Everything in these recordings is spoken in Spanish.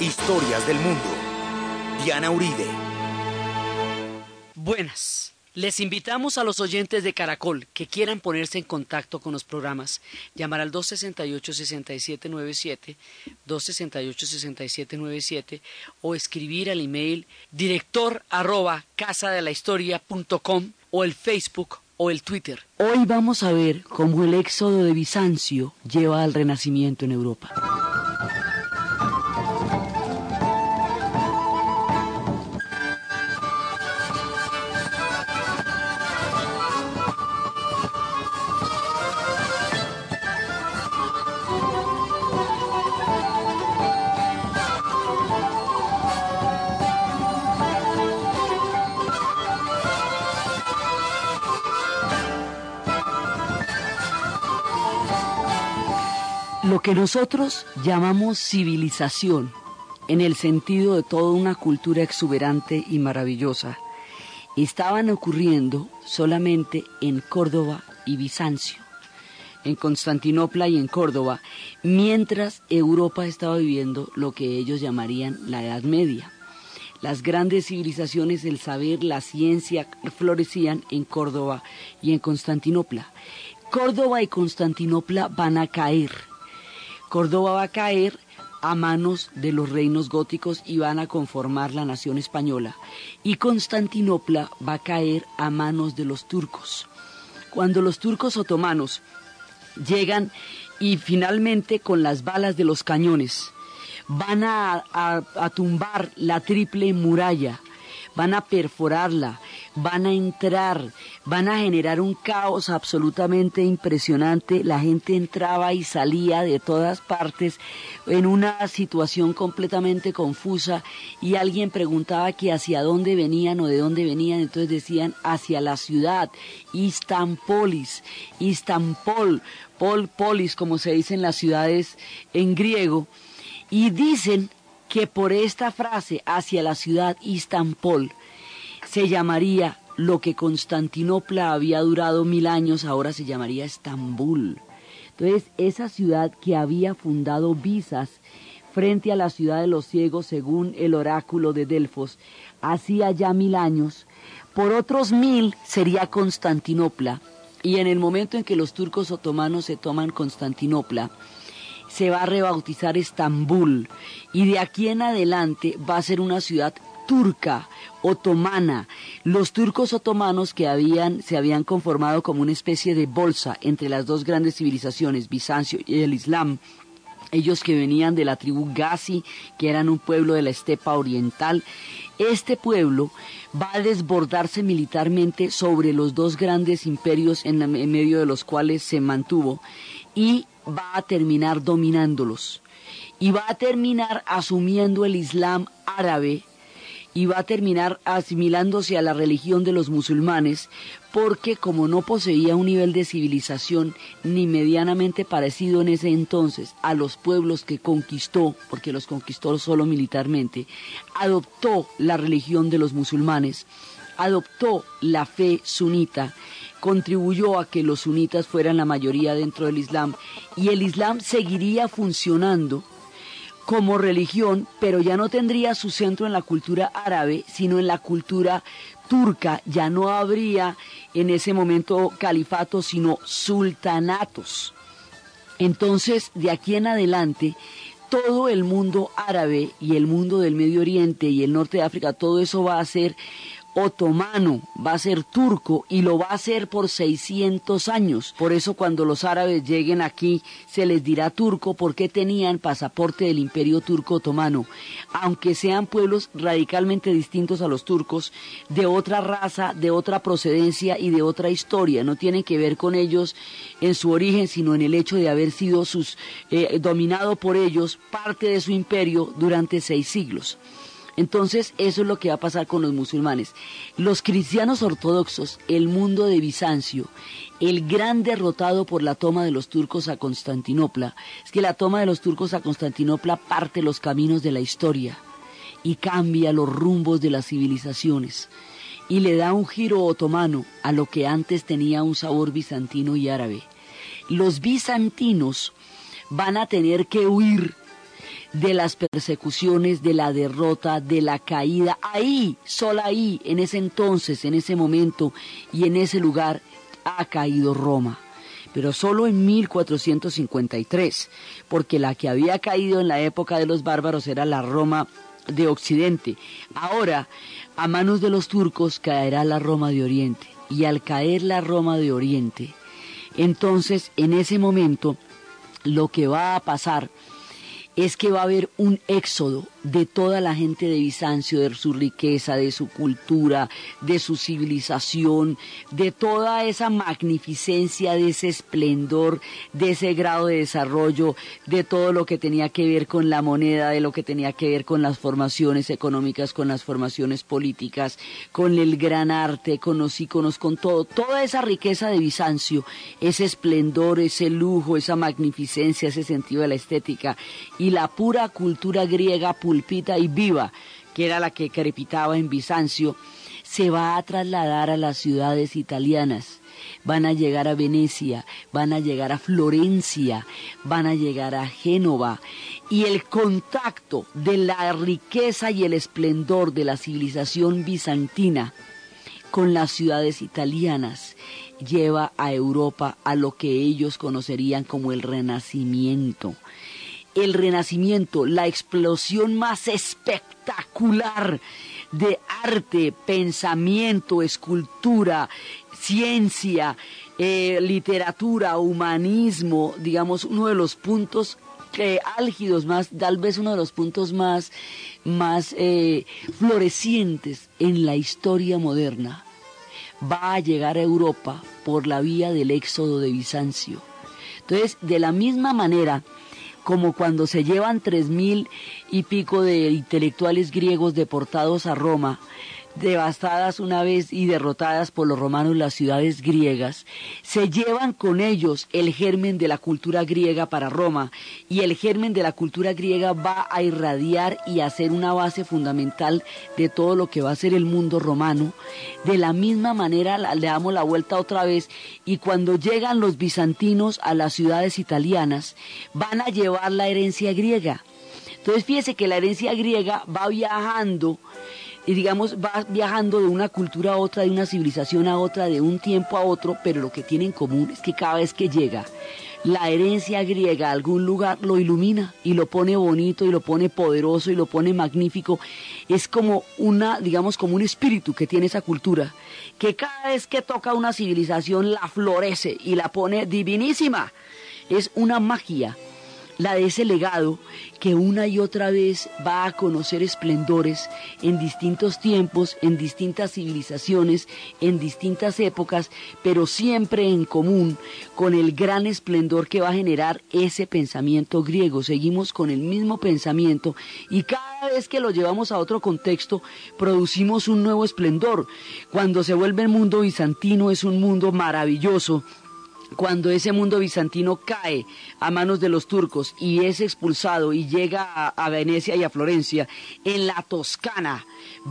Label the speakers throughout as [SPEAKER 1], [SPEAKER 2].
[SPEAKER 1] Historias del mundo. Diana Uribe.
[SPEAKER 2] Buenas. Les invitamos a los oyentes de Caracol que quieran ponerse en contacto con los programas, llamar al 268-6797, 268-6797 o escribir al email director arroba casadelahistoria.com o el Facebook o el Twitter. Hoy vamos a ver cómo el éxodo de Bizancio lleva al renacimiento en Europa. Lo que nosotros llamamos civilización, en el sentido de toda una cultura exuberante y maravillosa, estaban ocurriendo solamente en Córdoba y Bizancio, en Constantinopla y en Córdoba, mientras Europa estaba viviendo lo que ellos llamarían la Edad Media. Las grandes civilizaciones, el saber, la ciencia florecían en Córdoba y en Constantinopla. Córdoba y Constantinopla van a caer Córdoba va a caer a manos de los reinos góticos y van a conformar la nación española. Y Constantinopla va a caer a manos de los turcos. Cuando los turcos otomanos llegan y finalmente con las balas de los cañones van a, a tumbar la triple muralla, van a perforarla, van a entrar, van a generar un caos absolutamente impresionante. La gente entraba y salía de todas partes en una situación completamente confusa y alguien preguntaba que hacia dónde venían o de dónde venían, entonces decían hacia la ciudad, Istanpolis, Istanpol, Pol, Polis, como se dice en las ciudades en griego, y dicen que por esta frase hacia la ciudad Istanpol, se llamaría lo que Constantinopla había durado mil años, ahora se llamaría Estambul. Entonces, esa ciudad que había fundado Visas frente a la ciudad de los ciegos, según el oráculo de Delfos, hacía ya mil años, por otros mil sería Constantinopla, y en el momento en que los turcos otomanos se toman Constantinopla, se va a rebautizar Estambul, y de aquí en adelante va a ser una ciudad turca, otomana. Los turcos otomanos que habían, se habían conformado como una especie de bolsa entre las dos grandes civilizaciones, Bizancio y el Islam, ellos que venían de la tribu Gazi, que eran un pueblo de la estepa oriental, este pueblo va a desbordarse militarmente sobre los dos grandes imperios en, en, medio de los cuales se mantuvo y va a terminar dominándolos. Y va a terminar asumiendo el Islam árabe y va a terminar asimilándose a la religión de los musulmanes porque como no poseía un nivel de civilización ni medianamente parecido en ese entonces a los pueblos que conquistó, porque los conquistó solo militarmente, adoptó la religión de los musulmanes, adoptó la fe sunita, contribuyó a que los sunitas fueran la mayoría dentro del Islam y el Islam seguiría funcionando como religión, pero ya no tendría su centro en la cultura árabe, sino en la cultura turca. Ya no habría en ese momento califatos, sino sultanatos. Entonces, de aquí en adelante, todo el mundo árabe y el mundo del Medio Oriente y el norte de África, todo eso va a ser otomano, va a ser turco y lo va a hacer por 600 años. Por eso cuando los árabes lleguen aquí se les dirá turco porque tenían pasaporte del imperio turco otomano. Aunque sean pueblos radicalmente distintos a los turcos, de otra raza, de otra procedencia y de otra historia, no tienen que ver con ellos en su origen, sino en el hecho de haber sido sus, eh, dominado por ellos parte de su imperio durante seis siglos. Entonces, eso es lo que va a pasar con los musulmanes. Los cristianos ortodoxos, el mundo de Bizancio, el gran derrotado por la toma de los turcos a Constantinopla, es que la toma de los turcos a Constantinopla parte los caminos de la historia y cambia los rumbos de las civilizaciones y le da un giro otomano a lo que antes tenía un sabor bizantino y árabe. Los bizantinos van a tener que huir de las persecuciones, de la derrota, de la caída. Ahí, solo ahí, en ese entonces, en ese momento y en ese lugar, ha caído Roma. Pero solo en 1453, porque la que había caído en la época de los bárbaros era la Roma de Occidente. Ahora, a manos de los turcos caerá la Roma de Oriente. Y al caer la Roma de Oriente, entonces en ese momento lo que va a pasar es que va a haber un éxodo de toda la gente de Bizancio, de su riqueza, de su cultura, de su civilización, de toda esa magnificencia, de ese esplendor, de ese grado de desarrollo, de todo lo que tenía que ver con la moneda, de lo que tenía que ver con las formaciones económicas, con las formaciones políticas, con el gran arte, con los íconos, con todo, toda esa riqueza de Bizancio, ese esplendor, ese lujo, esa magnificencia, ese sentido de la estética y la pura cultura griega y viva, que era la que crepitaba en Bizancio, se va a trasladar a las ciudades italianas. Van a llegar a Venecia, van a llegar a Florencia, van a llegar a Génova. Y el contacto de la riqueza y el esplendor de la civilización bizantina con las ciudades italianas lleva a Europa a lo que ellos conocerían como el Renacimiento el renacimiento, la explosión más espectacular de arte, pensamiento, escultura, ciencia, eh, literatura, humanismo, digamos, uno de los puntos eh, álgidos más, tal vez uno de los puntos más, más eh, florecientes en la historia moderna, va a llegar a Europa por la vía del éxodo de Bizancio. Entonces, de la misma manera, como cuando se llevan tres mil y pico de intelectuales griegos deportados a Roma, devastadas una vez y derrotadas por los romanos las ciudades griegas, se llevan con ellos el germen de la cultura griega para Roma y el germen de la cultura griega va a irradiar y a ser una base fundamental de todo lo que va a ser el mundo romano. De la misma manera le damos la vuelta otra vez y cuando llegan los bizantinos a las ciudades italianas van a llevar la herencia griega. Entonces fíjese que la herencia griega va viajando y digamos va viajando de una cultura a otra, de una civilización a otra, de un tiempo a otro, pero lo que tiene en común es que cada vez que llega la herencia griega a algún lugar lo ilumina y lo pone bonito y lo pone poderoso y lo pone magnífico. Es como una, digamos, como un espíritu que tiene esa cultura, que cada vez que toca una civilización la florece y la pone divinísima. Es una magia la de ese legado que una y otra vez va a conocer esplendores en distintos tiempos, en distintas civilizaciones, en distintas épocas, pero siempre en común con el gran esplendor que va a generar ese pensamiento griego. Seguimos con el mismo pensamiento y cada vez que lo llevamos a otro contexto, producimos un nuevo esplendor. Cuando se vuelve el mundo bizantino es un mundo maravilloso cuando ese mundo bizantino cae a manos de los turcos y es expulsado y llega a, Venecia y a Florencia, en la Toscana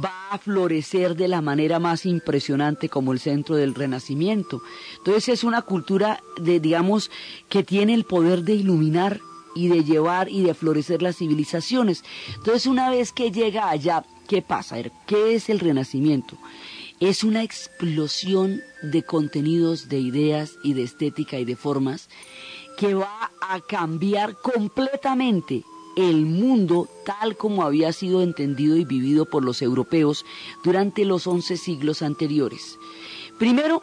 [SPEAKER 2] va a florecer de la manera más impresionante como el centro del Renacimiento. Entonces es una cultura de, digamos, que tiene el poder de iluminar y de llevar y de florecer las civilizaciones. Entonces una vez que llega allá, ¿qué pasa? ¿Qué es el Renacimiento? Es una explosión de contenidos, de ideas y de estética y de formas que va a cambiar completamente el mundo tal como había sido entendido y vivido por los europeos durante los once siglos anteriores. Primero,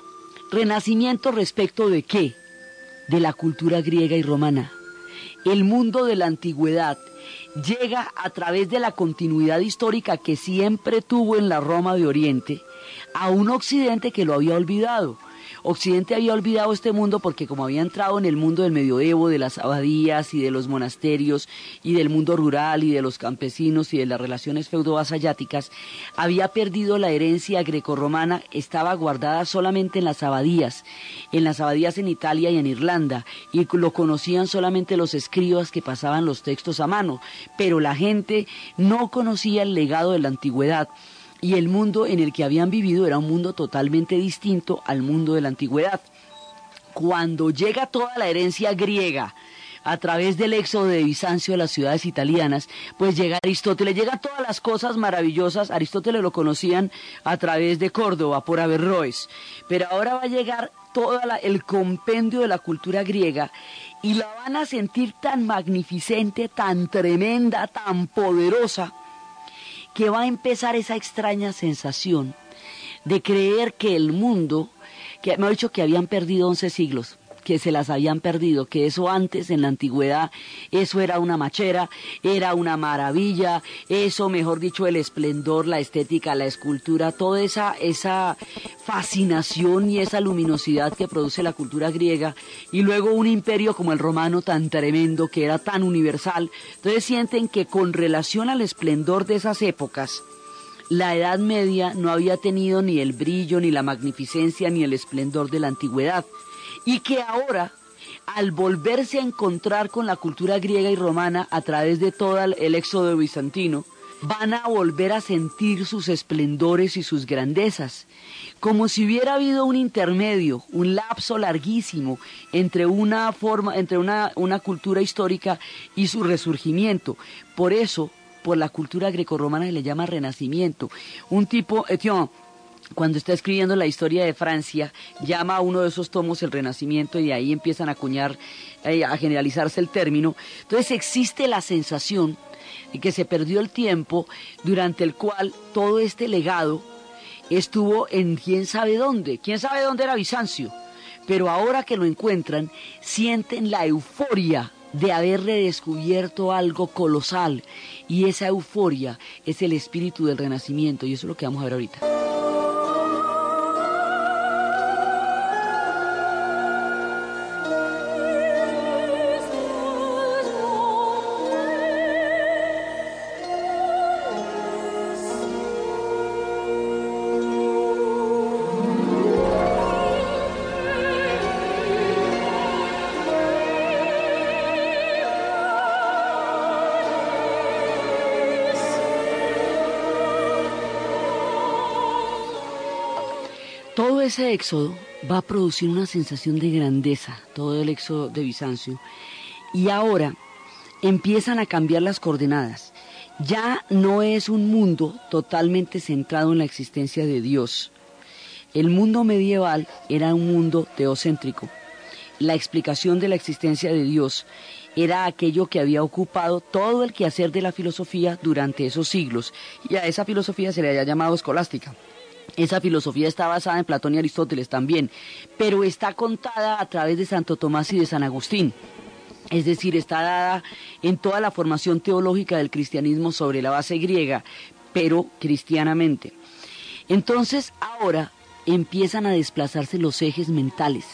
[SPEAKER 2] renacimiento respecto de qué? De la cultura griega y romana. El mundo de la antigüedad llega a través de la continuidad histórica que siempre tuvo en la Roma de Oriente a un Occidente que lo había olvidado. Occidente había olvidado este mundo porque como había entrado en el mundo del medioevo, de las abadías y de los monasterios y del mundo rural y de los campesinos y de las relaciones feudo-vasalláticas, había perdido la herencia grecorromana, estaba guardada solamente en las abadías, en las abadías en Italia y en Irlanda, y lo conocían solamente los escribas que pasaban los textos a mano, pero la gente no conocía el legado de la antigüedad y el mundo en el que habían vivido era un mundo totalmente distinto al mundo de la antigüedad. Cuando llega toda la herencia griega a través del éxodo de Bizancio a las ciudades italianas, pues llega Aristóteles, llega todas las cosas maravillosas, Aristóteles lo conocían a través de Córdoba, por Averroes, pero ahora va a llegar todo el compendio de la cultura griega y la van a sentir tan magnificente, tan tremenda, tan poderosa, que va a empezar esa extraña sensación de creer que el mundo, que me ha dicho que habían perdido 11 siglos, que se las habían perdido, que eso antes en la antigüedad, eso era una machera, era una maravilla, eso, mejor dicho, el esplendor, la estética, la escultura, toda esa, esa fascinación y esa luminosidad que produce la cultura griega, y luego un imperio como el romano tan tremendo, que era tan universal, entonces sienten que con relación al esplendor de esas épocas, la Edad Media no había tenido ni el brillo, ni la magnificencia, ni el esplendor de la antigüedad y que ahora, al volverse a encontrar con la cultura griega y romana a través de todo el éxodo bizantino, van a volver a sentir sus esplendores y sus grandezas, como si hubiera habido un intermedio, un lapso larguísimo entre una forma, entre una, una cultura histórica y su resurgimiento. Por eso, por la cultura grecorromana se le llama renacimiento. Un tipo, Etienne, cuando está escribiendo la historia de Francia, llama a uno de esos tomos el Renacimiento y ahí empiezan a acuñar, eh, a generalizarse el término. Entonces existe la sensación de que se perdió el tiempo durante el cual todo este legado estuvo en quién sabe dónde, quién sabe dónde era Bizancio, pero ahora que lo encuentran, sienten la euforia de haber redescubierto algo colosal y esa euforia es el espíritu del renacimiento y eso es lo que vamos a ver ahorita. Ese éxodo va a producir una sensación de grandeza, todo el éxodo de Bizancio. Y ahora empiezan a cambiar las coordenadas. Ya no es un mundo totalmente centrado en la existencia de Dios. El mundo medieval era un mundo teocéntrico. La explicación de la existencia de Dios era aquello que había ocupado todo el quehacer de la filosofía durante esos siglos, y a esa filosofía se le había llamado escolástica. Esa filosofía está basada en Platón y Aristóteles también, pero está contada a través de Santo Tomás y de San Agustín. Es decir, está dada en toda la formación teológica del cristianismo sobre la base griega, pero cristianamente. Entonces, ahora empiezan a desplazarse los ejes mentales.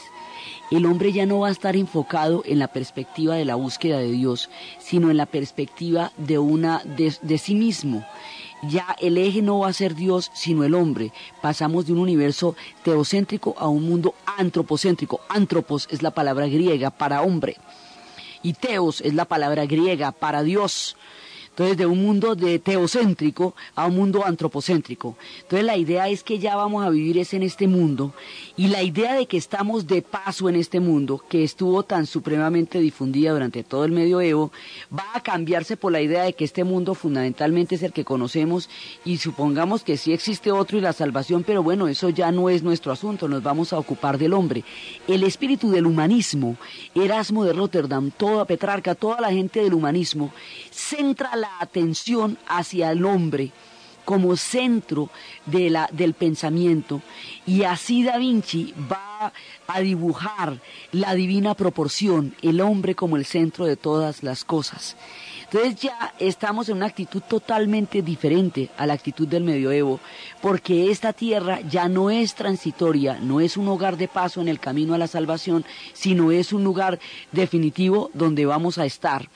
[SPEAKER 2] El hombre ya no va a estar enfocado en la perspectiva de la búsqueda de Dios, sino en la perspectiva de una de, de sí mismo ya el eje no va a ser Dios, sino el hombre. Pasamos de un universo teocéntrico a un mundo antropocéntrico. Antropos es la palabra griega para hombre. Y teos es la palabra griega para Dios. Entonces, de un mundo de teocéntrico a un mundo antropocéntrico. Entonces, la idea es que ya vamos a vivir es en este mundo y la idea de que estamos de paso en este mundo, que estuvo tan supremamente difundida durante todo el medioevo, va a cambiarse por la idea de que este mundo fundamentalmente es el que conocemos y supongamos que sí existe otro y la salvación, pero bueno, eso ya no es nuestro asunto, nos vamos a ocupar del hombre. El espíritu del humanismo, Erasmo de Rotterdam, toda Petrarca, toda la gente del humanismo, centra la atención hacia el hombre como centro de la, del pensamiento y así Da Vinci va a dibujar la divina proporción, el hombre como el centro de todas las cosas. Entonces ya estamos en una actitud totalmente diferente a la actitud del medioevo, porque esta tierra ya no es transitoria, no es un hogar de paso en el camino a la salvación, sino es un lugar definitivo donde vamos a estar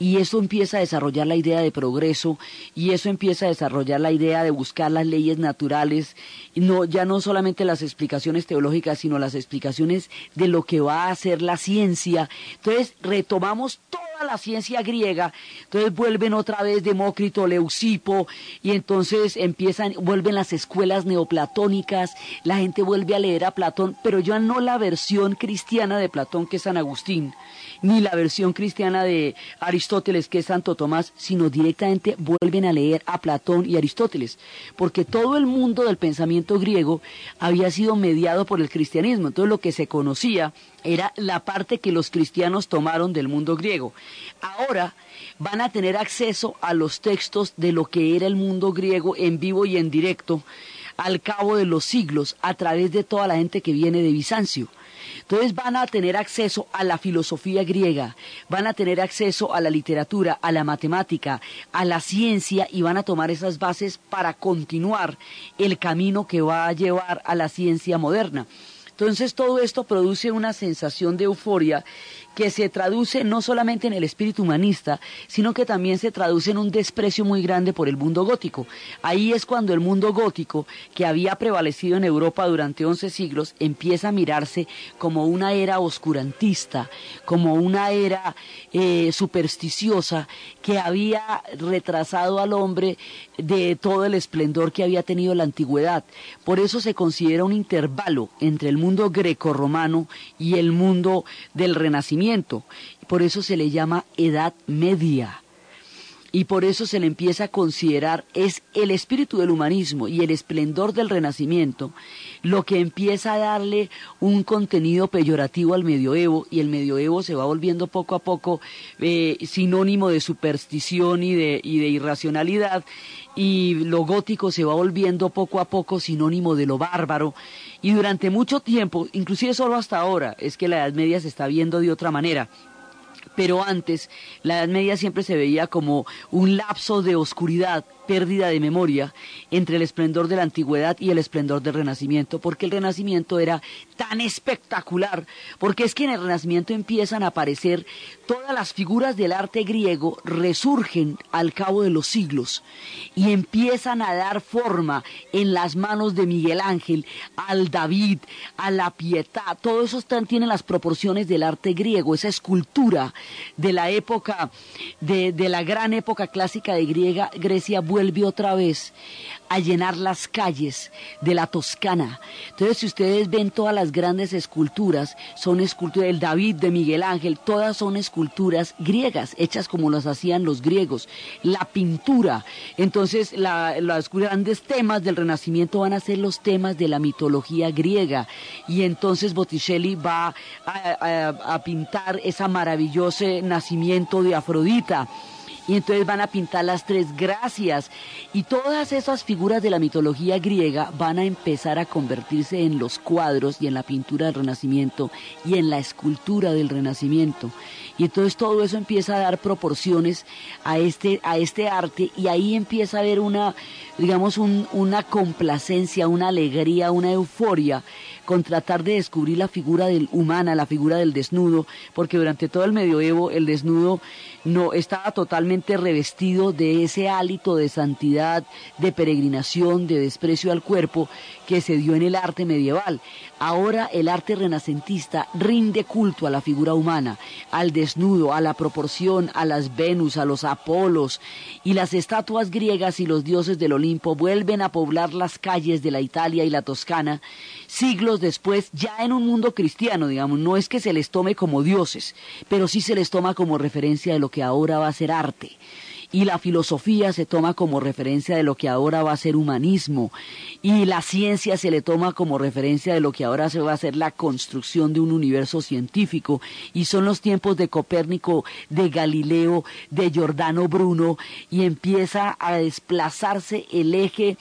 [SPEAKER 2] y eso empieza a desarrollar la idea de progreso y eso empieza a desarrollar la idea de buscar las leyes naturales, no, ya no solamente las explicaciones teológicas, sino las explicaciones de lo que va a ser la ciencia. Entonces retomamos toda la ciencia griega, entonces vuelven otra vez Demócrito, Leucipo, y entonces empiezan, vuelven las escuelas neoplatónicas, la gente vuelve a leer a Platón, pero ya no la versión cristiana de Platón que es San Agustín, ni la versión cristiana de Aristóteles, que es Santo Tomás, sino directamente vuelven a leer a Platón y Aristóteles, porque todo el mundo del pensamiento griego había sido mediado por el cristianismo, entonces lo que se conocía era la parte que los cristianos tomaron del mundo griego. Ahora van a tener acceso a los textos de lo que era el mundo griego en vivo y en directo al cabo de los siglos a través de toda la gente que viene de Bizancio. Entonces van a tener acceso a la filosofía griega, van a tener acceso a la literatura, a la matemática, a la ciencia y van a tomar esas bases para continuar el camino que va a llevar a la ciencia moderna. Entonces todo esto produce una sensación de euforia que se traduce no solamente en el espíritu humanista, sino que también se traduce en un desprecio muy grande por el mundo gótico. Ahí es cuando el mundo gótico, que había prevalecido en Europa durante once siglos, empieza a mirarse como una era oscurantista, como una era eh, supersticiosa que había retrasado al hombre de todo el esplendor que había tenido la antigüedad. Por eso se considera un intervalo entre el mundo greco-romano y el mundo del Renacimiento por eso se le llama Edad Media. Y por eso se le empieza a considerar es el espíritu del humanismo y el esplendor del renacimiento lo que empieza a darle un contenido peyorativo al medioevo y el medioevo se va volviendo poco a poco eh, sinónimo de superstición y de, y de irracionalidad y lo gótico se va volviendo poco a poco sinónimo de lo bárbaro. Y durante mucho tiempo, inclusive solo hasta ahora, es que la Edad Media se está viendo de otra manera pero antes la Edad Media siempre se veía como un lapso de oscuridad pérdida de memoria entre el esplendor de la antigüedad y el esplendor del renacimiento, porque el renacimiento era tan espectacular, porque es que en el renacimiento empiezan a aparecer todas las figuras del arte griego, resurgen al cabo de los siglos y empiezan a dar forma en las manos de Miguel Ángel, al David, a la Pietà, todo eso tiene las proporciones del arte griego, esa escultura de la época, de, de la gran época clásica de Griega, Grecia, vuelve otra vez a llenar las calles de la Toscana. Entonces, si ustedes ven todas las grandes esculturas, son esculturas del David, de Miguel Ángel, todas son esculturas griegas, hechas como las hacían los griegos. La pintura, entonces los grandes temas del Renacimiento van a ser los temas de la mitología griega. Y entonces Botticelli va a, a pintar ese maravilloso nacimiento de Afrodita y entonces van a pintar las tres gracias y todas esas figuras de la mitología griega van a empezar a convertirse en los cuadros y en la pintura del Renacimiento y en la escultura del Renacimiento. Y entonces todo eso empieza a dar proporciones a este, a este arte y ahí empieza a haber una, digamos, una complacencia, una alegría, una euforia con tratar de descubrir la figura del humana, la figura del desnudo, porque durante todo el medioevo el desnudo no estaba totalmente revestido de ese hálito de santidad, de peregrinación, de desprecio al cuerpo que se dio en el arte medieval. Ahora el arte renacentista rinde culto a la figura humana, al desnudo, a la proporción, a las Venus, a los Apolos, y las estatuas griegas y los dioses del Olimpo vuelven a poblar las calles de la Italia y la Toscana, siglos después, ya en un mundo cristiano, digamos, no es que se les tome como dioses, pero sí se les toma como referencia de lo que ahora va a ser arte. Y la filosofía se toma como referencia de lo que ahora va a ser humanismo y la ciencia se le toma como referencia de lo que ahora se va a ser la construcción de un universo científico y son los tiempos de Copérnico, de Galileo, de Giordano Bruno y empieza a desplazarse el eje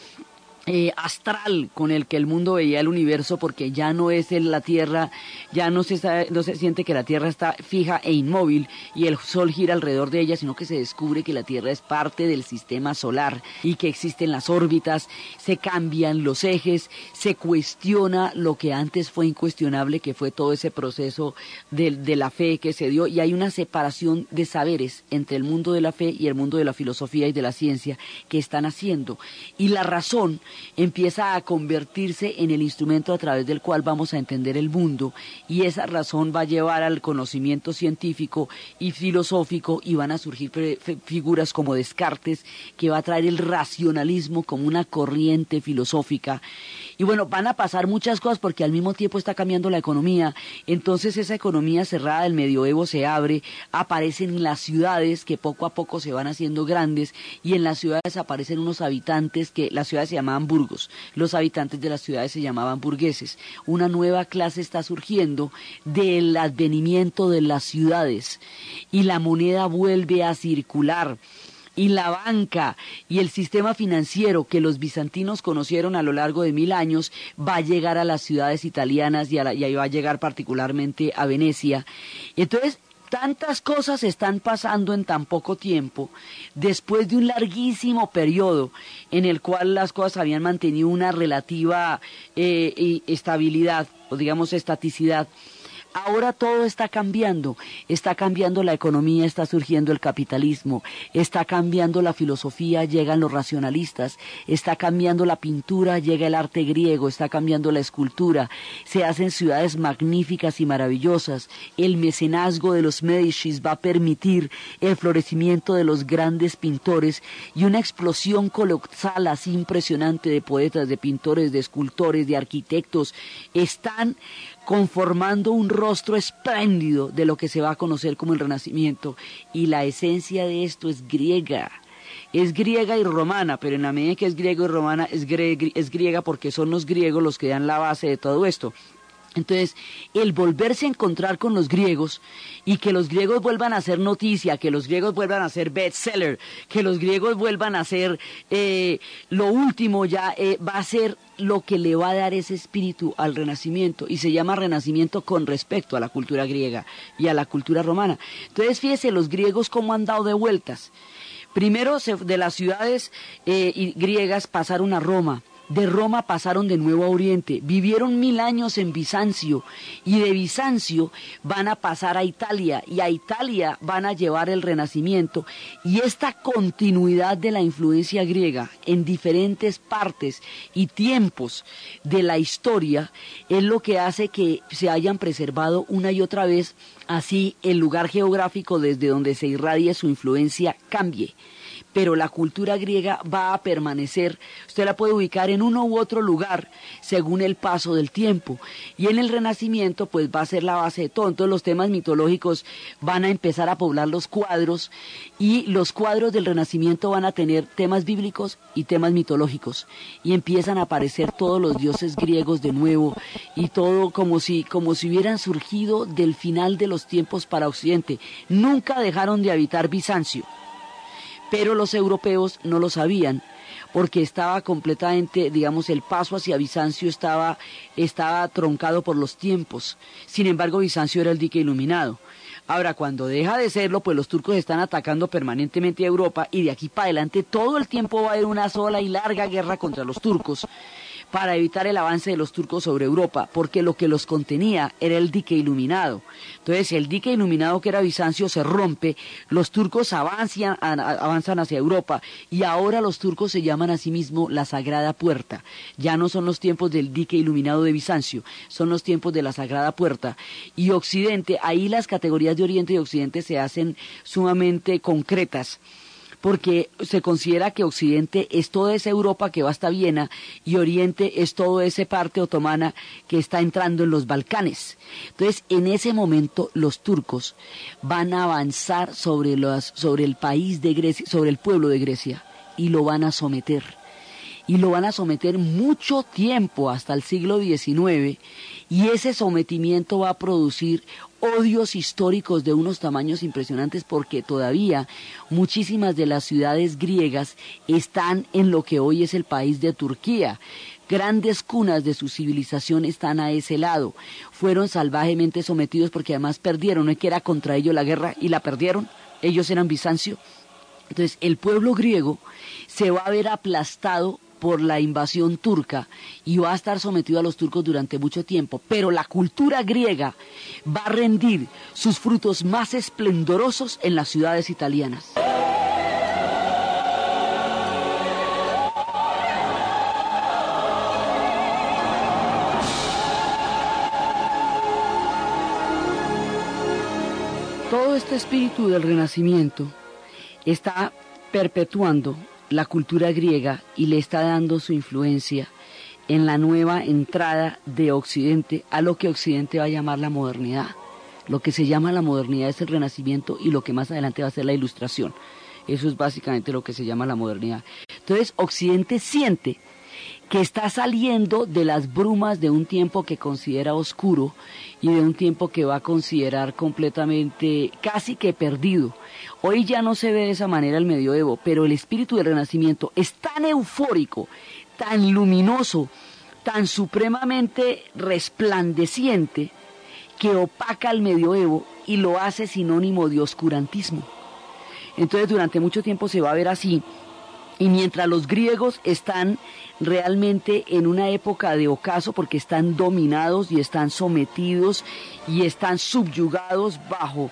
[SPEAKER 2] eh, astral con el que el mundo veía el universo porque ya no es la Tierra, ya no se, no se siente que la Tierra está fija e inmóvil y el Sol gira alrededor de ella, sino que se descubre que la Tierra es parte del sistema solar y que existen las órbitas, se cambian los ejes, se cuestiona lo que antes fue incuestionable, que fue todo ese proceso de, de la fe que se dio y hay una separación de saberes entre el mundo de la fe y el mundo de la filosofía y de la ciencia que están haciendo. Y la razón empieza a convertirse en el instrumento a través del cual vamos a entender el mundo y esa razón va a llevar al conocimiento científico y filosófico y van a surgir figuras como Descartes que va a traer el racionalismo como una corriente filosófica Y bueno, van a pasar muchas cosas porque al mismo tiempo está cambiando la economía. Entonces esa economía cerrada del medioevo se abre, aparecen las ciudades que poco a poco se van haciendo grandes y en las ciudades aparecen unos habitantes que las ciudades se llamaban burgos. Los habitantes de las ciudades se llamaban burgueses. Una nueva clase está surgiendo del advenimiento de las ciudades y la moneda vuelve a circular y la banca y el sistema financiero que los bizantinos conocieron a lo largo de mil años va a llegar a las ciudades italianas y, ahí va a llegar particularmente a Venecia. Entonces, tantas cosas están pasando en tan poco tiempo, después de un larguísimo periodo en el cual las cosas habían mantenido una relativa eh, estabilidad o digamos estaticidad. Ahora todo está cambiando, está cambiando la economía, está surgiendo el capitalismo, está cambiando la filosofía, llegan los racionalistas, está cambiando la pintura, llega el arte griego, está cambiando la escultura, se hacen ciudades magníficas y maravillosas, el mecenazgo de los Medicis va a permitir el florecimiento de los grandes pintores y una explosión colosal así impresionante de poetas, de pintores, de escultores, de arquitectos, están conformando un rostro espléndido de lo que se va a conocer como el Renacimiento. Y la esencia de esto es griega. Es griega y romana, pero en la medida que es griego y romana es, es griega porque son los griegos los que dan la base de todo esto. Entonces, el volverse a encontrar con los griegos y que los griegos vuelvan a ser noticia, que los griegos vuelvan a ser bestseller, que los griegos vuelvan a ser eh, lo último ya, eh, va a ser lo que le va a dar ese espíritu al renacimiento y se llama renacimiento con respecto a la cultura griega y a la cultura romana. Entonces, fíjese los griegos cómo han dado de vueltas. Primero de las ciudades eh, griegas pasaron a Roma, de Roma pasaron de nuevo a Oriente, vivieron mil años en Bizancio y de Bizancio van a pasar a Italia y a Italia van a llevar el Renacimiento y esta continuidad de la influencia griega en diferentes partes y tiempos de la historia es lo que hace que se hayan preservado una y otra vez así el lugar geográfico desde donde se irradie su influencia cambie pero la cultura griega va a permanecer. Usted la puede ubicar en uno u otro lugar según el paso del tiempo. Y en el Renacimiento, pues va a ser la base de todo. Entonces los temas mitológicos van a empezar a poblar los cuadros y los cuadros del Renacimiento van a tener temas bíblicos y temas mitológicos. Y empiezan a aparecer todos los dioses griegos de nuevo y todo como si, como si hubieran surgido del final de los tiempos para Occidente. Nunca dejaron de habitar Bizancio pero los europeos no lo sabían porque estaba completamente, digamos, el paso hacia Bizancio estaba, estaba troncado por los tiempos. Sin embargo, Bizancio era el dique iluminado. Ahora, cuando deja de serlo, pues los turcos están atacando permanentemente a Europa y de aquí para adelante todo el tiempo va a haber una sola y larga guerra contra los turcos para evitar el avance de los turcos sobre Europa, porque lo que los contenía era el dique iluminado. Entonces, el dique iluminado que era Bizancio se rompe, los turcos avanzan, avanzan hacia Europa y ahora los turcos se llaman a sí mismos la Sagrada Puerta. Ya no son los tiempos del dique iluminado de Bizancio, son los tiempos de la Sagrada Puerta. Y Occidente, ahí las categorías de Oriente y Occidente se hacen sumamente concretas porque se considera que Occidente es toda esa Europa que va hasta Viena y Oriente es toda esa parte otomana que está entrando en los Balcanes. Entonces, en ese momento los turcos van a avanzar sobre, sobre el país de Grecia, sobre el pueblo de Grecia y lo van a someter. Y lo van a someter mucho tiempo, hasta el siglo XIX, y ese sometimiento va a producir odios históricos de unos tamaños impresionantes porque todavía muchísimas de las ciudades griegas están en lo que hoy es el país de Turquía. Grandes cunas de su civilización están a ese lado. Fueron salvajemente sometidos porque además perdieron, no es que era contra ellos la guerra y la perdieron. Ellos eran Bizancio. Entonces el pueblo griego se va a ver aplastado por la invasión turca y va a estar sometido a los turcos durante mucho tiempo, pero la cultura griega va a rendir sus frutos más esplendorosos en las ciudades italianas. Todo este espíritu del renacimiento está perpetuando la cultura griega y le está dando su influencia en la nueva entrada de Occidente a lo que Occidente va a llamar la modernidad. Lo que se llama la modernidad es el renacimiento y lo que más adelante va a ser la ilustración. Eso es básicamente lo que se llama la modernidad. Entonces, Occidente siente que está saliendo de las brumas de un tiempo que considera oscuro y de un tiempo que va a considerar completamente casi que perdido. Hoy ya no se ve de esa manera el medioevo, pero el espíritu del renacimiento es tan eufórico, tan luminoso, tan supremamente resplandeciente, que opaca al medioevo y lo hace sinónimo de oscurantismo. Entonces durante mucho tiempo se va a ver así, y mientras los griegos están realmente en una época de ocaso porque están dominados y están sometidos y están subyugados bajo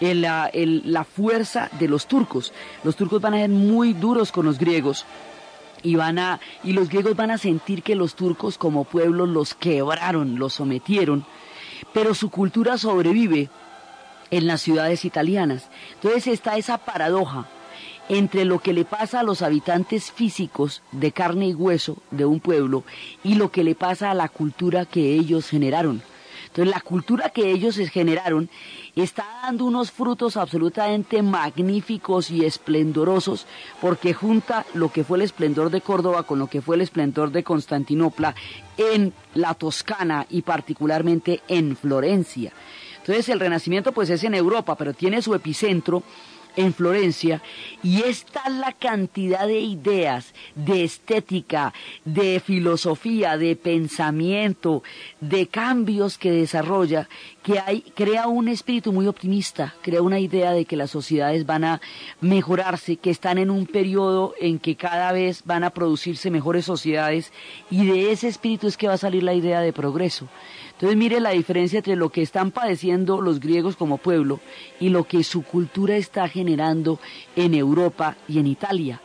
[SPEAKER 2] la, fuerza de los turcos. Los turcos van a ser muy duros con los griegos y van a y los griegos van a sentir que los turcos como pueblo los quebraron, los sometieron, pero su cultura sobrevive en las ciudades italianas. Entonces está esa paradoja entre lo que le pasa a los habitantes físicos de carne y hueso de un pueblo y lo que le pasa a la cultura que ellos generaron. Entonces la cultura que ellos generaron está dando unos frutos absolutamente magníficos y esplendorosos porque junta lo que fue el esplendor de Córdoba con lo que fue el esplendor de Constantinopla en la Toscana y particularmente en Florencia. Entonces el Renacimiento pues es en Europa, pero tiene su epicentro en Florencia y está la cantidad de ideas, de estética, de filosofía, de pensamiento, de cambios que desarrolla, que hay, crea un espíritu muy optimista, crea una idea de que las sociedades van a mejorarse, que están en un periodo en que cada vez van a producirse mejores sociedades y de ese espíritu es que va a salir la idea de progreso. Entonces mire la diferencia entre lo que están padeciendo los griegos como pueblo y lo que su cultura está generando en Europa y en Italia.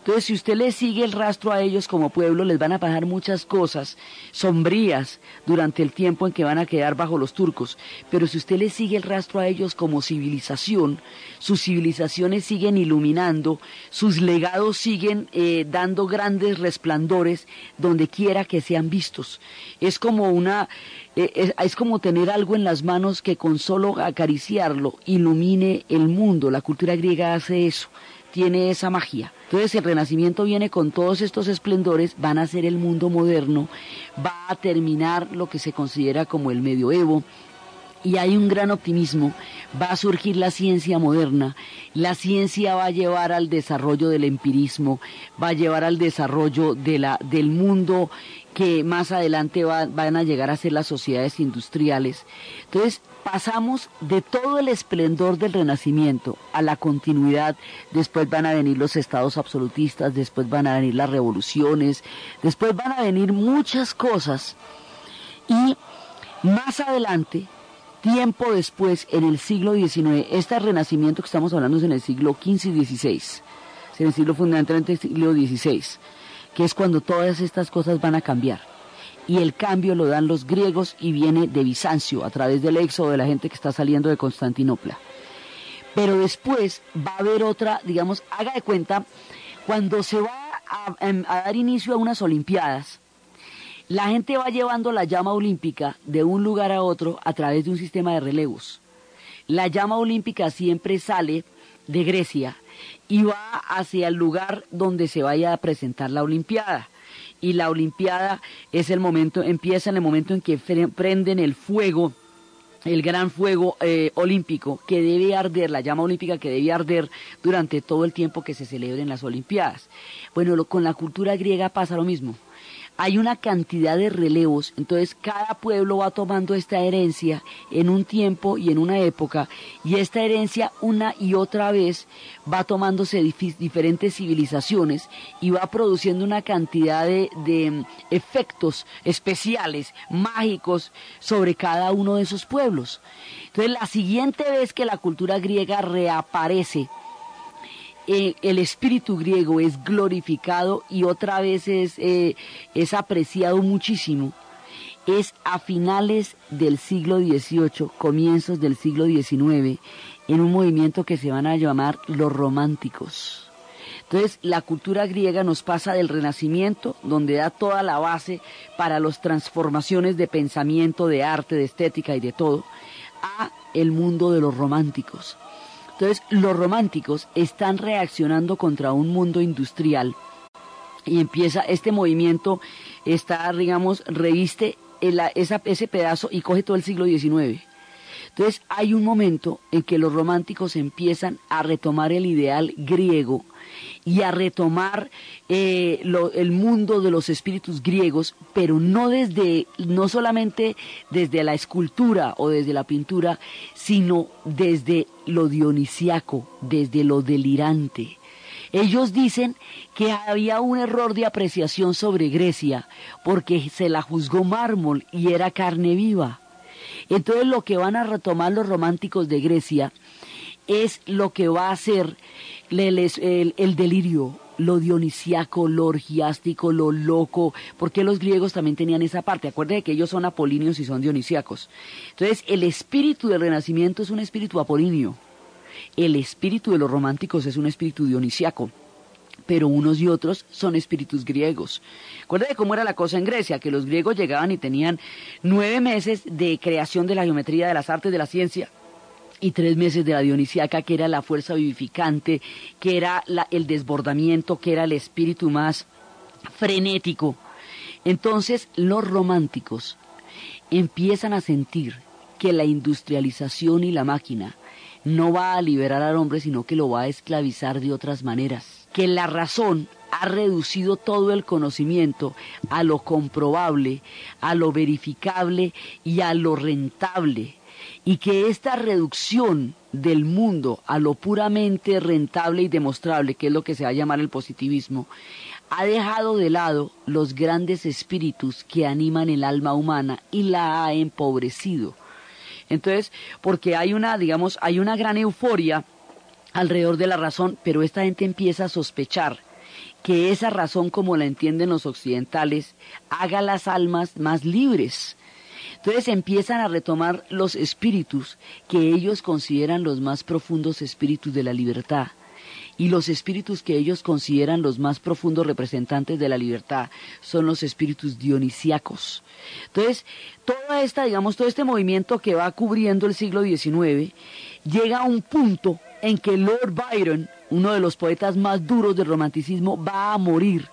[SPEAKER 2] Entonces, si usted le sigue el rastro a ellos como pueblo, les van a pasar muchas cosas sombrías durante el tiempo en que van a quedar bajo los turcos. Pero si usted le sigue el rastro a ellos como civilización, sus civilizaciones siguen iluminando, sus legados siguen eh, dando grandes resplandores donde quiera que sean vistos. Es como una, eh, es como tener algo en las manos que con solo acariciarlo ilumine el mundo. La cultura griega hace eso tiene esa magia. Entonces el renacimiento viene con todos estos esplendores, van a ser el mundo moderno, va a terminar lo que se considera como el medioevo, y hay un gran optimismo, va a surgir la ciencia moderna, la ciencia va a llevar al desarrollo del empirismo, va a llevar al desarrollo de la, del mundo que más adelante van a llegar a ser las sociedades industriales. Entonces, pasamos de todo el esplendor del Renacimiento a la continuidad, después van a venir los estados absolutistas, después van a venir las revoluciones, después van a venir muchas cosas. Y más adelante, tiempo después, en el siglo XIX, este Renacimiento que estamos hablando es en el siglo XV y XVI, es en el siglo fundamentalmente el siglo XVI, que es cuando todas estas cosas van a cambiar y el cambio lo dan los griegos y viene de Bizancio a través del éxodo de la gente que está saliendo de Constantinopla. Pero después va a haber otra, digamos, haga de cuenta, cuando se va a, em, dar inicio a unas Olimpiadas, la gente va llevando la llama olímpica de un lugar a otro a través de un sistema de relevos. La llama olímpica siempre sale de Grecia y va hacia el lugar donde se vaya a presentar la Olimpiada y la Olimpiada es el momento, empieza en el momento en que prenden el fuego el gran fuego eh, olímpico que debe arder, la llama olímpica que debe arder durante todo el tiempo que se celebren las Olimpiadas. Bueno, con la cultura griega pasa lo mismo hay una cantidad de relevos, entonces cada pueblo va tomando esta herencia en un tiempo y en una época, y esta herencia una y otra vez va tomándose diferentes civilizaciones y va produciendo una cantidad de, de mm, efectos especiales, mágicos, sobre cada uno de esos pueblos. Entonces la siguiente vez que la cultura griega reaparece, el espíritu griego es glorificado y otra vez es, eh, es apreciado muchísimo, es a finales del siglo XVIII, comienzos del siglo XIX, en un movimiento que se van a llamar los románticos. Entonces, la cultura griega nos pasa del Renacimiento, donde da toda la base para las transformaciones de pensamiento, de arte, de estética y de todo, a el mundo de los románticos. Entonces, los románticos están reaccionando contra un mundo industrial y empieza este movimiento, está, digamos, reviste ese pedazo y coge todo el siglo XIX. Entonces hay un momento en que los románticos empiezan a retomar el ideal griego y a retomar eh, el mundo de los espíritus griegos, pero no desde, no solamente desde la escultura o desde la pintura, sino desde lo dionisiaco, desde lo delirante. Ellos dicen que había un error de apreciación sobre Grecia porque se la juzgó mármol y era carne viva. Entonces lo que van a retomar los románticos de Grecia es lo que va a ser el, delirio, lo dionisiaco, lo orgiástico, lo loco, porque los griegos también tenían esa parte. Acuérdense que ellos son apolíneos y son dionisiacos. Entonces, el espíritu del renacimiento es un espíritu apolíneo. El espíritu de los románticos es un espíritu dionisiaco pero unos y otros son espíritus griegos. Acuérdate cómo era la cosa en Grecia, que los griegos llegaban y tenían nueve meses de creación de la geometría, de las artes, de la ciencia, y tres meses de la dionisiaca, que era la fuerza vivificante, que era el desbordamiento, que era el espíritu más frenético. Entonces los románticos empiezan a sentir que la industrialización y la máquina no va a liberar al hombre, sino que lo va a esclavizar de otras maneras. Que la razón ha reducido todo el conocimiento a lo comprobable, a lo verificable y a lo rentable. Y que esta reducción del mundo a lo puramente rentable y demostrable, que es lo que se va a llamar el positivismo, ha dejado de lado los grandes espíritus que animan el alma humana y la ha empobrecido. Entonces, porque hay una, digamos, hay una gran euforia alrededor de la razón, pero esta gente empieza a sospechar que esa razón como la entienden los occidentales haga las almas más libres. Entonces empiezan a retomar los espíritus que ellos consideran los más profundos espíritus de la libertad y los espíritus que ellos consideran los más profundos representantes de la libertad son los espíritus dionisíacos. Entonces, toda esta, digamos, todo este movimiento que va cubriendo el siglo XIX llega a un punto en que Lord Byron, uno de los poetas más duros del romanticismo, va a morir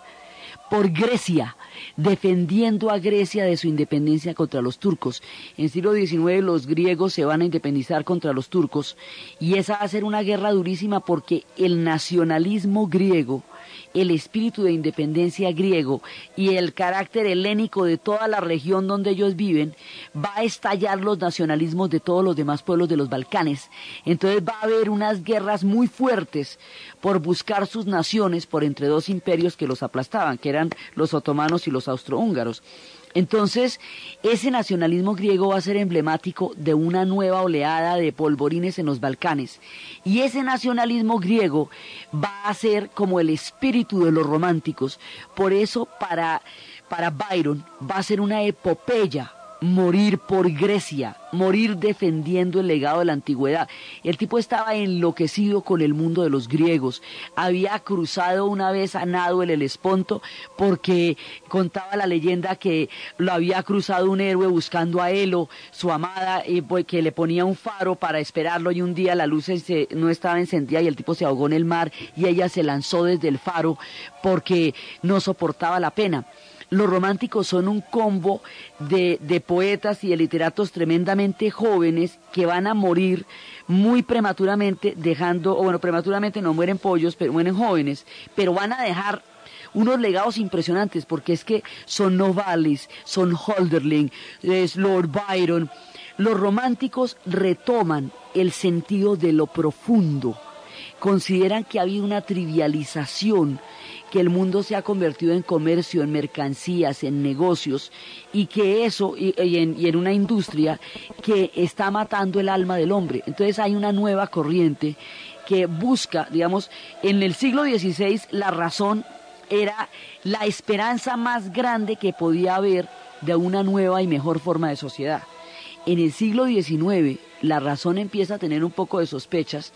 [SPEAKER 2] por Grecia, defendiendo a Grecia de su independencia contra los turcos. En el siglo XIX los griegos se van a independizar contra los turcos y esa va a ser una guerra durísima porque el nacionalismo griego el espíritu de independencia griego y el carácter helénico de toda la región donde ellos viven, va a estallar los nacionalismos de todos los demás pueblos de los Balcanes. Entonces va a haber unas guerras muy fuertes por buscar sus naciones por entre dos imperios que los aplastaban, que eran los otomanos y los austrohúngaros. Entonces, ese nacionalismo griego va a ser emblemático de una nueva oleada de polvorines en los Balcanes. Y ese nacionalismo griego va a ser como el espíritu de los románticos. Por eso, para, para Byron, va a ser una epopeya morir por Grecia, morir defendiendo el legado de la antigüedad. El tipo estaba enloquecido con el mundo de los griegos. Había cruzado una vez a nado el Helesponto porque contaba la leyenda que lo había cruzado un héroe buscando a Elo, su amada, y pues, que le ponía un faro para esperarlo y un día la luz no estaba encendida y el tipo se ahogó en el mar y ella se lanzó desde el faro porque no soportaba la pena. Los románticos son un combo de, de poetas y de literatos tremendamente jóvenes que van a morir muy prematuramente, dejando, o bueno, prematuramente no mueren pollos, pero mueren jóvenes, pero van a dejar unos legados impresionantes, porque es que son Novalis, son Holderling, es Lord Byron. Los románticos retoman el sentido de lo profundo, consideran que había una trivialización que el mundo se ha convertido en comercio, en mercancías, en negocios y que eso, y, en, una industria que está matando el alma del hombre. Entonces hay una nueva corriente que busca, digamos, en el siglo XVI la razón era la esperanza más grande que podía haber de una nueva y mejor forma de sociedad. En el siglo XIX la razón empieza a tener un poco de sospechas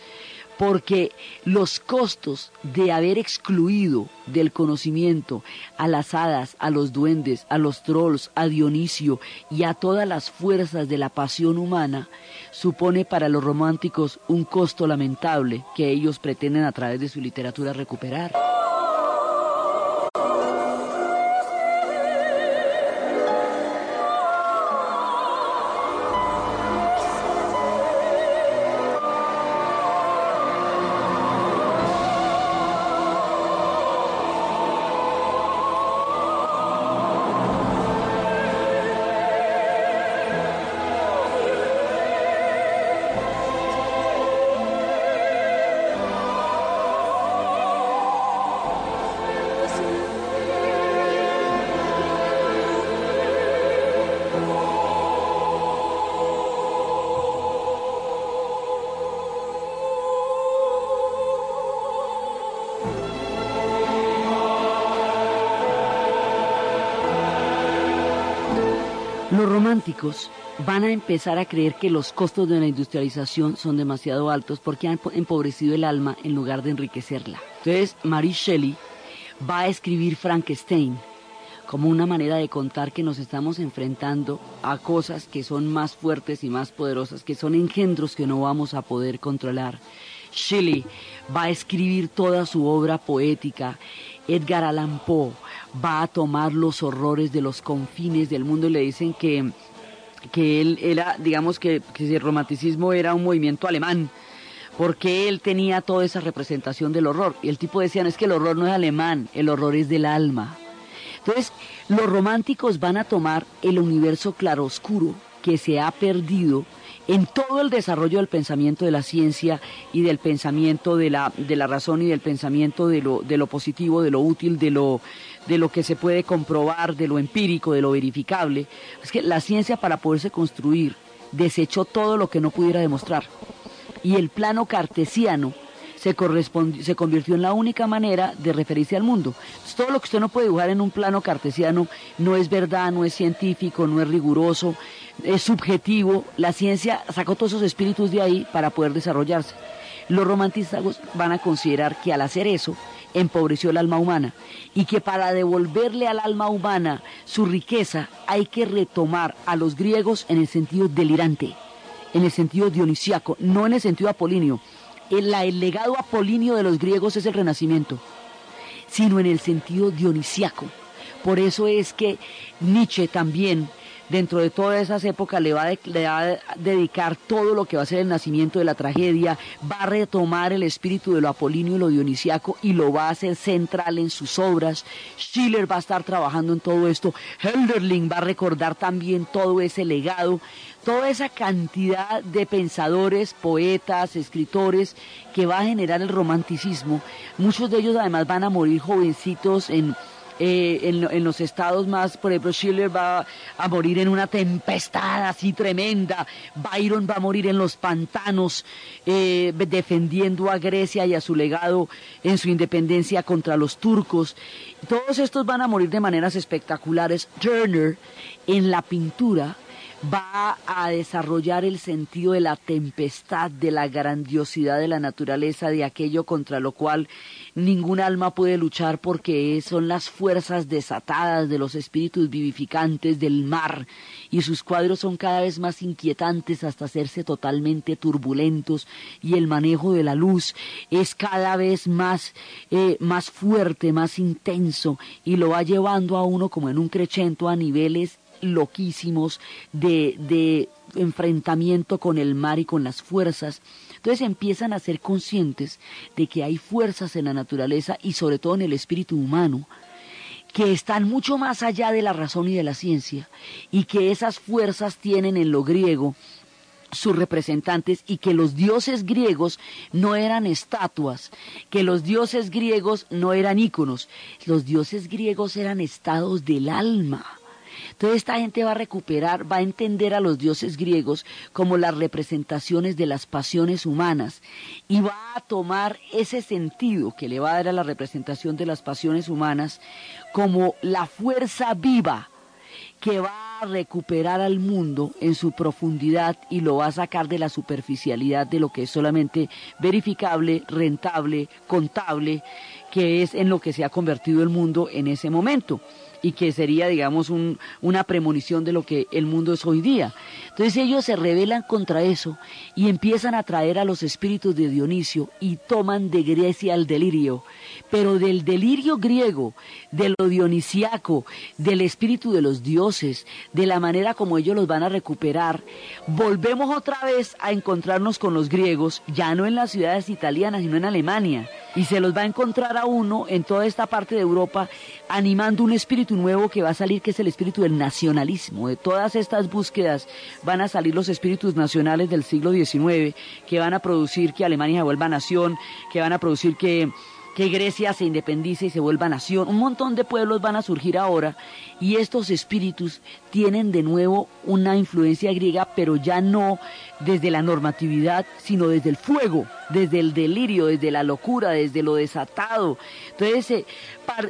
[SPEAKER 2] porque los costos de haber excluido del conocimiento a las hadas, a los duendes, a los trolls, a Dionisio y a todas las fuerzas de la pasión humana, supone para los románticos un costo lamentable que ellos pretenden a través de su literatura recuperar. Van a empezar a creer que los costos de la industrialización son demasiado altos porque han empobrecido el alma en lugar de enriquecerla. Entonces, Mary Shelley va a escribir Frankenstein como una manera de contar que nos estamos enfrentando a cosas que son más fuertes y más poderosas, que son engendros que no vamos a poder controlar. Shelley va a escribir toda su obra poética. Edgar Allan Poe va a tomar los horrores de los confines del mundo y le dicen que, que él era, digamos que, que el romanticismo era un movimiento alemán porque él tenía toda esa representación del horror. Y el tipo decía, es que el horror no es alemán, el horror es del alma. Entonces, los románticos van a tomar el universo claroscuro que se ha perdido en todo el desarrollo del pensamiento de la ciencia y del pensamiento de la, de la razón y del pensamiento de lo, de lo positivo, de lo útil, de lo, de lo que se puede comprobar, de lo empírico, de lo verificable. Es que la ciencia para poderse construir desechó todo lo que no pudiera demostrar. Y el plano cartesiano se, se convirtió en la única manera de referirse al mundo. todo lo que usted no puede dibujar en un plano cartesiano no es verdad, no es científico, no es riguroso, es subjetivo. La ciencia sacó todos esos espíritus de ahí para poder desarrollarse. Los romantistas van a considerar que al hacer eso, empobreció el alma humana y que para devolverle al alma humana su riqueza hay que retomar a los griegos en el sentido delirante, en el sentido dionisiaco, no en el sentido apolíneo. El, legado apolíneo de los griegos es el renacimiento, sino en el sentido dionisiaco. Por eso es que Nietzsche también dentro de todas esas épocas le va, a dedicar todo lo que va a ser el nacimiento de la tragedia, va a retomar el espíritu de lo apolíneo y lo dionisiaco y lo va a hacer central en sus obras. Schiller va a estar trabajando en todo esto, Hölderlin va a recordar también todo ese legado, toda esa cantidad de pensadores, poetas, escritores que va a generar el romanticismo. Muchos de ellos además van a morir jovencitos en eh, en, los estados más, por ejemplo, Schiller va a morir en una tempestad así tremenda, Byron va a morir en los pantanos, eh, defendiendo a Grecia y a su legado en su independencia contra los turcos. Todos estos van a morir de maneras espectaculares. Turner, en la pintura, va a desarrollar el sentido de la tempestad, de la grandiosidad de la naturaleza, de aquello contra lo cual ningún alma puede luchar porque son las fuerzas desatadas de los espíritus vivificantes del mar y sus cuadros son cada vez más inquietantes hasta hacerse totalmente turbulentos y el manejo de la luz es cada vez más, eh, más fuerte, más intenso y lo va llevando a uno como en un crecento a niveles loquísimos de, de enfrentamiento con el mar y con las fuerzas. Entonces empiezan a ser conscientes de que hay fuerzas en la naturaleza y sobre todo en el espíritu humano que están mucho más allá de la razón y de la ciencia y que esas fuerzas tienen en lo griego sus representantes y que los dioses griegos no eran estatuas, que los dioses griegos no eran íconos, los dioses griegos eran estados del alma entonces esta gente va a recuperar, va a entender a los dioses griegos como las representaciones de las pasiones humanas y va a tomar ese sentido que le va a dar a la representación de las pasiones humanas como la fuerza viva que va a recuperar al mundo en su profundidad y lo va a sacar de la superficialidad de lo que es solamente verificable, rentable, contable, que es en lo que se ha convertido el mundo en ese momento y que sería, digamos, una premonición de lo que el mundo es hoy día. Entonces ellos se rebelan contra eso y empiezan a traer a los espíritus de Dionisio y toman de Grecia el delirio, pero del delirio griego, de lo dionisiaco, del espíritu de los dioses, de la manera como ellos los van a recuperar, volvemos otra vez a encontrarnos con los griegos, ya no en las ciudades italianas, sino en Alemania y se los va a encontrar a uno en toda esta parte de Europa animando un espíritu nuevo que va a salir, que es el espíritu del nacionalismo. De todas estas búsquedas van a salir los espíritus nacionales del siglo XIX que van a producir que Alemania vuelva nación, que van a producir que que Grecia se independice y se vuelva nación. Un montón de pueblos van a surgir ahora y estos espíritus tienen de nuevo una influencia griega, pero ya no desde la normatividad, sino desde el fuego, desde el delirio, desde la locura, desde lo desatado. Entonces, eh,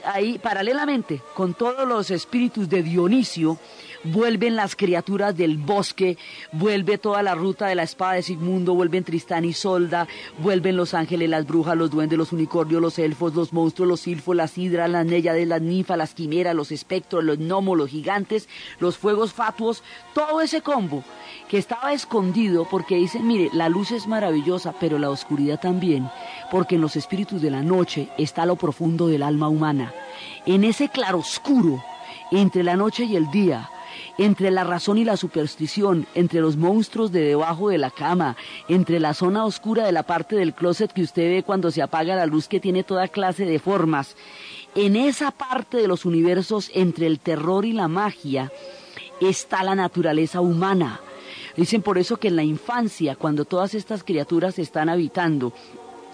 [SPEAKER 2] ahí paralelamente con todos los espíritus de Dionisio, vuelven las criaturas del bosque, vuelve toda la ruta de la espada de Sigmundo, vuelven Tristán y Solda, vuelven los ángeles, las brujas, los duendes, los unicornios, los elfos, los monstruos, los silfos, las hidras, las neyades, las ninfas, las quimeras, los espectros, los gnomos, los gigantes, los fuegos fatuos, todo ese combo que estaba escondido porque dicen, mire, la luz es maravillosa, pero la oscuridad también, porque en los espíritus de la noche está lo profundo del alma humana. En ese claroscuro entre la noche y el día, entre la razón y la superstición, entre los monstruos de debajo de la cama, entre la zona oscura de la parte del closet que usted ve cuando se apaga la luz que tiene toda clase de formas, en esa parte de los universos entre el terror y la magia está la naturaleza humana. Dicen por eso que en la infancia, cuando todas estas criaturas están habitando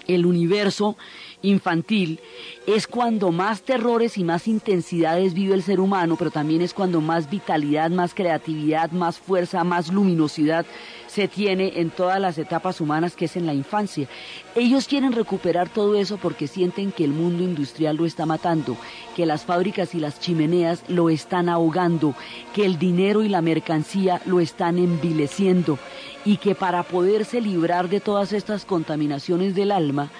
[SPEAKER 2] el universo, infantil es cuando más terrores y más intensidades vive el ser humano, pero también es cuando más vitalidad, más creatividad, más fuerza, más luminosidad se tiene en todas las etapas humanas que es en la infancia. Ellos quieren recuperar todo eso porque sienten que el mundo industrial lo está matando, que las fábricas y las chimeneas lo están ahogando, que el dinero y la mercancía lo están envileciendo y que para poderse librar de todas estas contaminaciones del alma,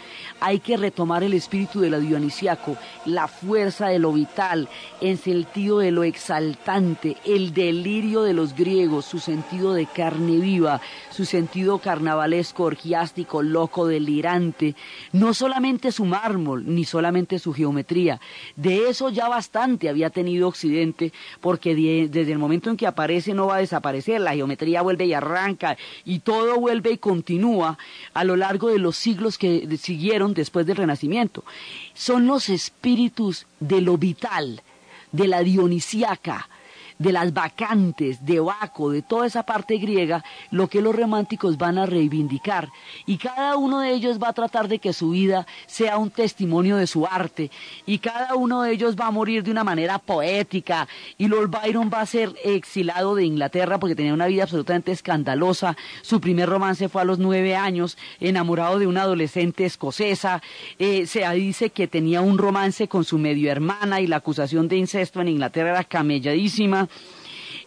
[SPEAKER 2] hay que retomar el espíritu de la Dionisiaco, la fuerza de lo vital, el sentido de lo exaltante, el delirio de los griegos, su sentido de carne viva, su sentido carnavalesco, orgiástico, loco, delirante, no solamente su mármol, ni solamente su geometría. De eso ya bastante había tenido Occidente, porque desde el momento en que aparece no va a desaparecer, la geometría vuelve y arranca, y todo vuelve y continúa a lo largo de los siglos que siguieron después del Renacimiento. Son los espíritus de lo vital, de la dionisiaca, de las vacantes, de Baco, de toda esa parte griega, lo que los románticos van a reivindicar. Y cada uno de ellos va a tratar de que su vida sea un testimonio de su arte. Y cada uno de ellos va a morir de una manera poética. Y Lord Byron va a ser exilado de Inglaterra porque tenía una vida absolutamente escandalosa. Su primer romance fue a los nueve años, enamorado de una adolescente escocesa. Eh, se dice que tenía un romance con su medio hermana y la acusación de incesto en Inglaterra era camelladísima.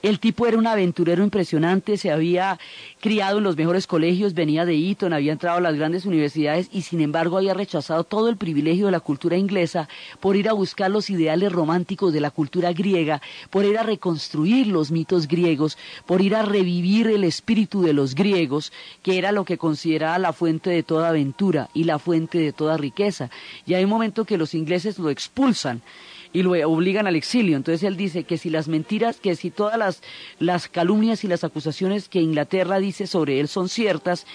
[SPEAKER 2] El tipo era un aventurero impresionante, se había criado en los mejores colegios, venía de Eton, había entrado a las grandes universidades y sin embargo había rechazado todo el privilegio de la cultura inglesa por ir a buscar los ideales románticos de la cultura griega, por ir a reconstruir los mitos griegos, por ir a revivir el espíritu de los griegos, que era lo que consideraba la fuente de toda aventura y la fuente de toda riqueza. Y hay un momento que los ingleses lo expulsan y lo obligan al exilio. Entonces él dice que si las mentiras, que si todas las, las calumnias y las acusaciones que Inglaterra dice sobre él son ciertas,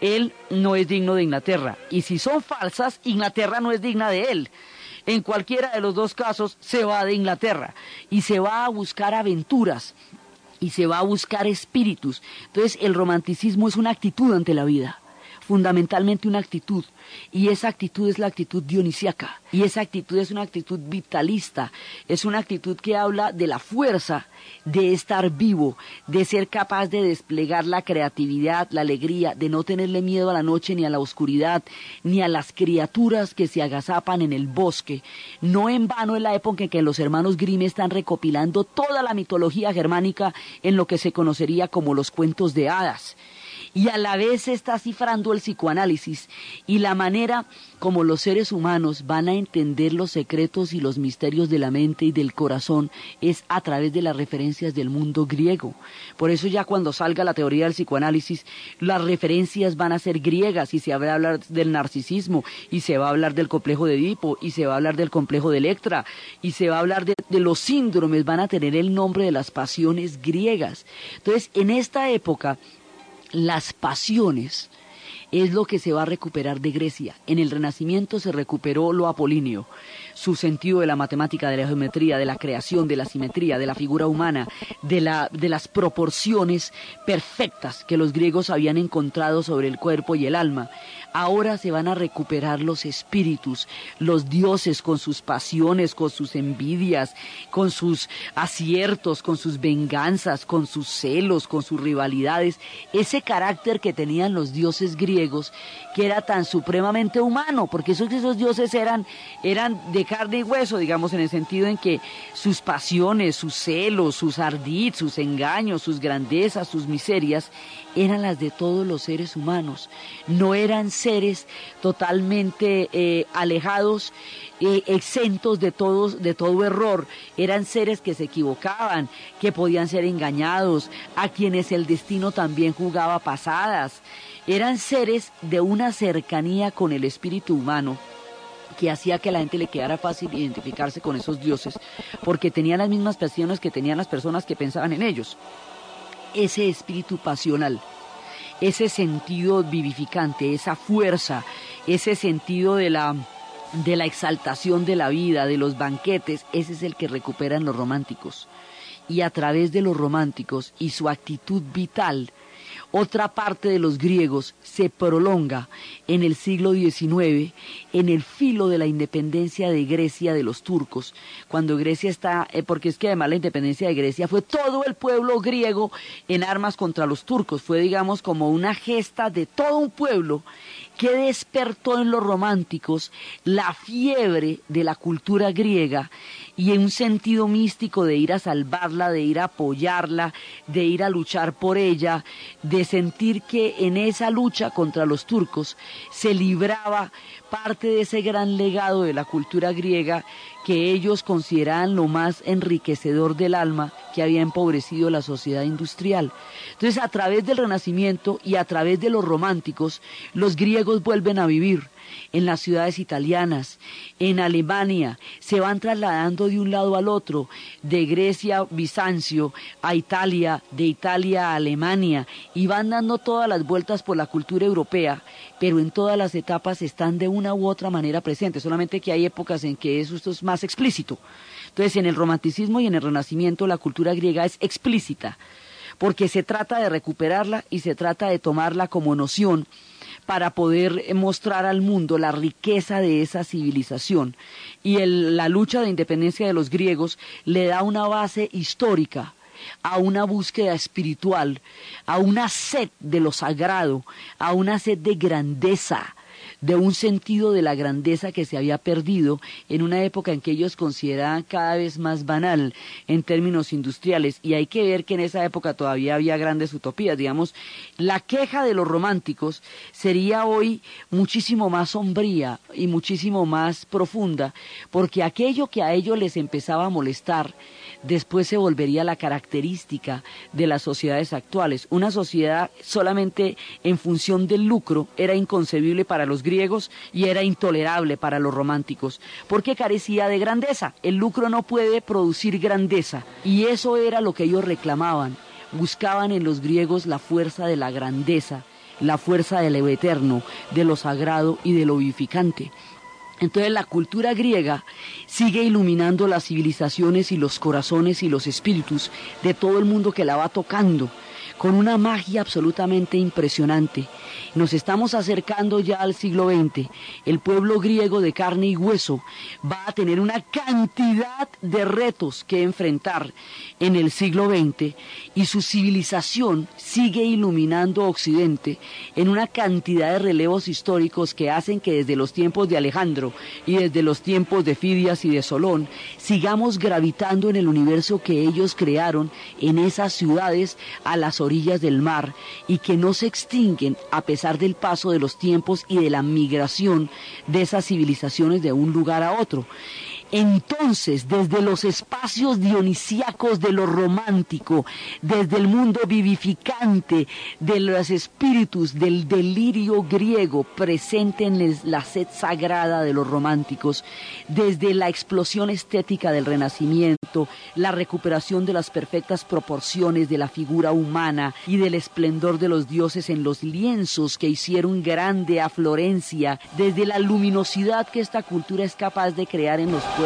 [SPEAKER 2] él no es digno de Inglaterra. Y si son falsas, Inglaterra no es digna de él. En cualquiera de los dos casos se va de Inglaterra y se va a buscar aventuras y se va a buscar espíritus. Entonces el romanticismo es una actitud ante la vida fundamentalmente una actitud, y esa actitud es la actitud dionisiaca, y esa actitud es una actitud vitalista, es una actitud que habla de la fuerza de estar vivo, de ser capaz de desplegar la creatividad, la alegría, de no tenerle miedo a la noche ni a la oscuridad, ni a las criaturas que se agazapan en el bosque. No en vano es la época en que los hermanos Grimm están recopilando toda la mitología germánica en lo que se conocería como los cuentos de hadas y a la vez está cifrando el psicoanálisis y la manera como los seres humanos van a entender los secretos y los misterios de la mente y del corazón es a través de las referencias del mundo griego. Por eso ya cuando salga la teoría del psicoanálisis, las referencias van a ser griegas y se va a hablar del narcisismo y se va a hablar del complejo de Edipo y se va a hablar del complejo de Electra y se va a hablar de, de los síndromes, van a tener el nombre de las pasiones griegas. Entonces, en esta época, las pasiones es lo que se va a recuperar de Grecia. En el Renacimiento se recuperó lo apolíneo, su sentido de la matemática, de la geometría, de la creación, de la simetría, de la figura humana, de, la, de las proporciones perfectas que los griegos habían encontrado sobre el cuerpo y el alma. Ahora se van a recuperar los espíritus, los dioses con sus pasiones, con sus envidias, con sus aciertos, con sus venganzas, con sus celos, con sus rivalidades, ese carácter que tenían los dioses griegos que era tan supremamente humano, porque esos, dioses eran, eran de carne y hueso, digamos, en el sentido en que sus pasiones, sus celos, sus ardid, sus engaños, sus grandezas, sus miserias, eran las de todos los seres humanos, no eran totalmente eh, alejados, eh, exentos de, de todo error, eran seres que se equivocaban, que podían ser engañados, a quienes el destino también jugaba pasadas, eran seres de una cercanía con el espíritu humano que hacía que a la gente le quedara fácil identificarse con esos dioses, porque tenían las mismas pasiones que tenían las personas que pensaban en ellos. Ese espíritu pasional ese sentido vivificante, esa fuerza, ese sentido de la, de la exaltación de la vida, de los banquetes, ese es el que recuperan los románticos. Y a través de los románticos y su actitud vital, otra parte de los griegos se prolonga en el siglo XIX en el filo de la independencia de Grecia de los turcos, cuando Grecia está, eh, porque es que además la independencia de Grecia fue todo el pueblo griego en armas contra los turcos, fue digamos como una gesta de todo un pueblo que despertó en los románticos la fiebre de la cultura griega y en un sentido místico de ir a salvarla, de ir a apoyarla, de ir a luchar por ella, de sentir que en esa lucha contra los turcos se libraba parte de ese gran legado de la cultura griega que ellos consideraban lo más enriquecedor del alma que había empobrecido la sociedad industrial. Entonces, a través del Renacimiento y a través de los románticos, los griegos vuelven a vivir en las ciudades italianas, en Alemania, se van trasladando de un lado al otro, de Grecia, Bizancio, a Italia, de Italia a Alemania, y van dando todas las vueltas por la cultura europea, pero en todas las etapas están de una u otra manera presentes, solamente que hay épocas en que eso es más explícito. Entonces, en el romanticismo y en el renacimiento la cultura griega es explícita, porque se trata de recuperarla y se trata de tomarla como noción para poder mostrar al mundo la riqueza de esa civilización. Y la lucha de independencia de los griegos le da una base histórica a una búsqueda espiritual, a una sed de lo sagrado, a una sed de grandeza, de un sentido de la grandeza que se había perdido en una época en que ellos consideraban cada vez más banal en términos industriales. Y hay que ver que en esa época todavía había grandes utopías. Digamos, la queja de los románticos sería hoy muchísimo más sombría y muchísimo más profunda, porque aquello que a ellos les empezaba a molestar, después se volvería la característica de las sociedades actuales. Una sociedad solamente en función del lucro era inconcebible para los griegos y era intolerable para los románticos, porque carecía de grandeza. El lucro no puede producir grandeza y eso era lo que ellos reclamaban. Buscaban en los griegos la fuerza de la grandeza, la fuerza de lo eterno, de lo sagrado y de lo vivificante. Entonces la cultura griega sigue iluminando las civilizaciones y los corazones y los espíritus de todo el mundo que la va tocando, con una magia absolutamente impresionante. Nos estamos acercando ya al siglo XX. El pueblo griego de carne y hueso va a tener una cantidad de retos que enfrentar en el siglo XX y su civilización sigue iluminando Occidente en una cantidad de relevos históricos que hacen que desde los tiempos de Alejandro y desde los tiempos de Fidias y de Solón sigamos gravitando en el universo que ellos crearon en esas ciudades a las orillas del mar y que no se extinguen a pesar del paso de los tiempos y de la migración de esas civilizaciones de un lugar a otro. Entonces, desde los espacios dionisíacos de lo romántico, desde el mundo vivificante de los espíritus del delirio griego presente en la sed sagrada de los románticos, desde la explosión estética del Renacimiento, la recuperación de las perfectas proporciones de la figura humana y del esplendor de los dioses en los lienzos que hicieron grande a Florencia, desde la luminosidad que esta cultura es capaz de crear en los pueblos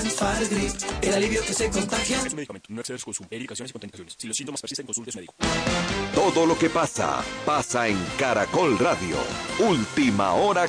[SPEAKER 3] Genfargrip, el alivio que se contagia. Es un medicamento, no excedes consumo. Indicaciones y contraindicaciones. Si los síntomas persisten, consulte médico.
[SPEAKER 1] Todo lo que pasa, pasa en Caracol Radio. Última hora